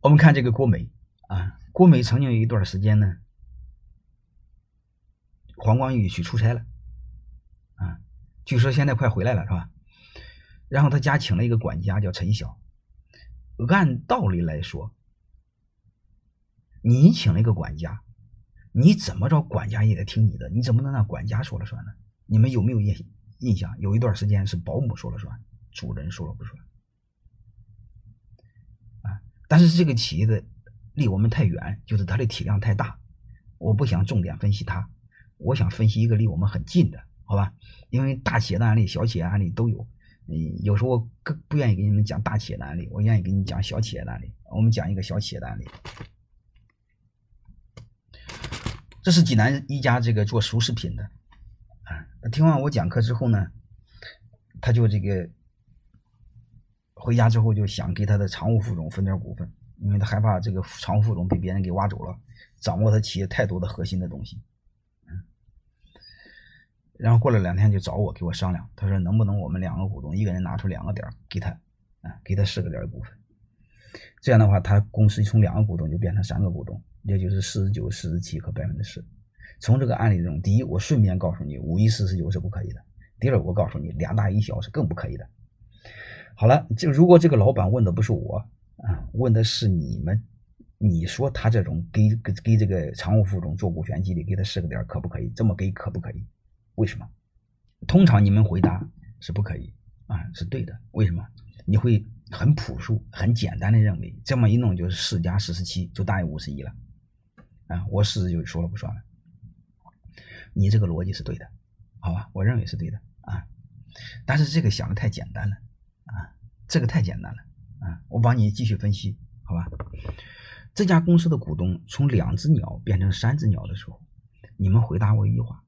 我们看这个郭美啊，郭美曾经有一段时间呢，黄光裕去出差了，啊，据说现在快回来了，是吧？然后他家请了一个管家叫陈晓。按道理来说，你请了一个管家，你怎么着管家也得听你的，你怎么能让管家说了算呢？你们有没有印印象？有一段时间是保姆说了算，主人说了不算。但是这个企业的离我们太远，就是它的体量太大，我不想重点分析它，我想分析一个离我们很近的，好吧？因为大企业的案例、小企业案例都有，嗯，有时候我更不愿意给你们讲大企业的案例，我愿意给你讲小企业的案例。我们讲一个小企业的案例，这是济南一家这个做熟食品的，啊，听完我讲课之后呢，他就这个。回家之后就想给他的常务副总分点股份，因为他害怕这个常务副总被别人给挖走了，掌握他企业太多的核心的东西。嗯，然后过了两天就找我给我商量，他说能不能我们两个股东一个人拿出两个点给他，啊，给他四个点的股份，这样的话他公司从两个股东就变成三个股东，也就是四十九、四十七和百分之十。从这个案例中，第一，我顺便告诉你五一四十九是不可以的；第二，我告诉你两大一小是更不可以的。好了，就如果这个老板问的不是我啊，问的是你们，你说他这种给给给这个常务副总做股权激励，给他四个点可不可以？这么给可不可以？为什么？通常你们回答是不可以啊，是对的。为什么？你会很朴素、很简单的认为这么一弄就是四加四十七就大于五十一了啊，我四十就说了不算了。你这个逻辑是对的，好吧？我认为是对的啊，但是这个想的太简单了。啊，这个太简单了啊！我帮你继续分析，好吧？这家公司的股东从两只鸟变成三只鸟的时候，你们回答我一句话：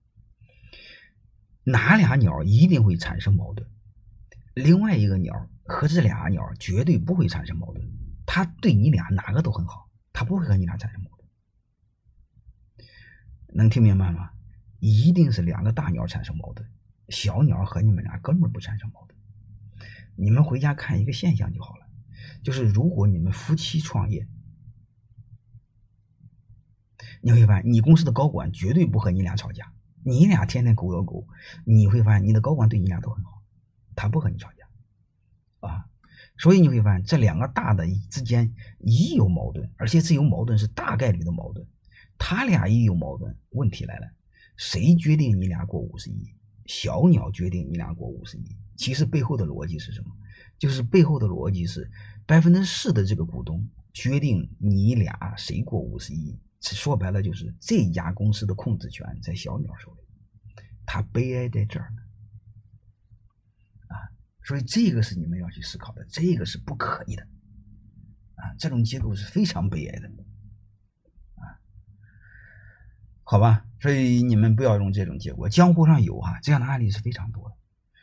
哪俩鸟一定会产生矛盾？另外一个鸟和这俩鸟绝对不会产生矛盾，它对你俩哪个都很好，它不会和你俩产生矛盾。能听明白吗？一定是两个大鸟产生矛盾，小鸟和你们俩根本不产生矛盾。你们回家看一个现象就好了，就是如果你们夫妻创业，你会发现你公司的高管绝对不和你俩吵架，你俩天天狗咬狗，你会发现你的高管对你俩都很好，他不和你吵架，啊，所以你会发现这两个大的之间一有矛盾，而且这有矛盾是大概率的矛盾，他俩一有矛盾，问题来了，谁决定你俩过五十亿？小鸟决定你俩过五十亿。其实背后的逻辑是什么？就是背后的逻辑是百分之四的这个股东决定你俩谁过五十亿。说白了就是这家公司的控制权在小鸟手里。他悲哀在这儿呢，啊，所以这个是你们要去思考的，这个是不可以的，啊，这种结构是非常悲哀的，啊，好吧，所以你们不要用这种结果。江湖上有哈这样的案例是非常多的。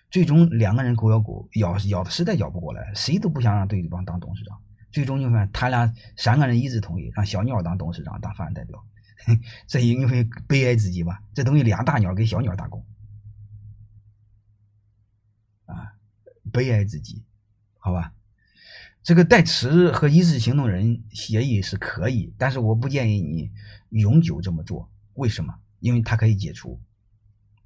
最终两个人狗咬狗，咬咬的实在咬不过来，谁都不想让对方当董事长。最终你看，他俩三个人一致同意让小鸟当董事长，当法人代表。这因为悲哀自己吧，这东西俩大鸟给小鸟打工，啊，悲哀自己，好吧？这个代持和一致行动人协议是可以，但是我不建议你永久这么做。为什么？因为它可以解除，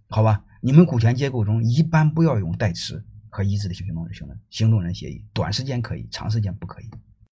好吧？你们股权结构中一般不要用代持和一致的行动人行动行动人协议，短时间可以，长时间不可以。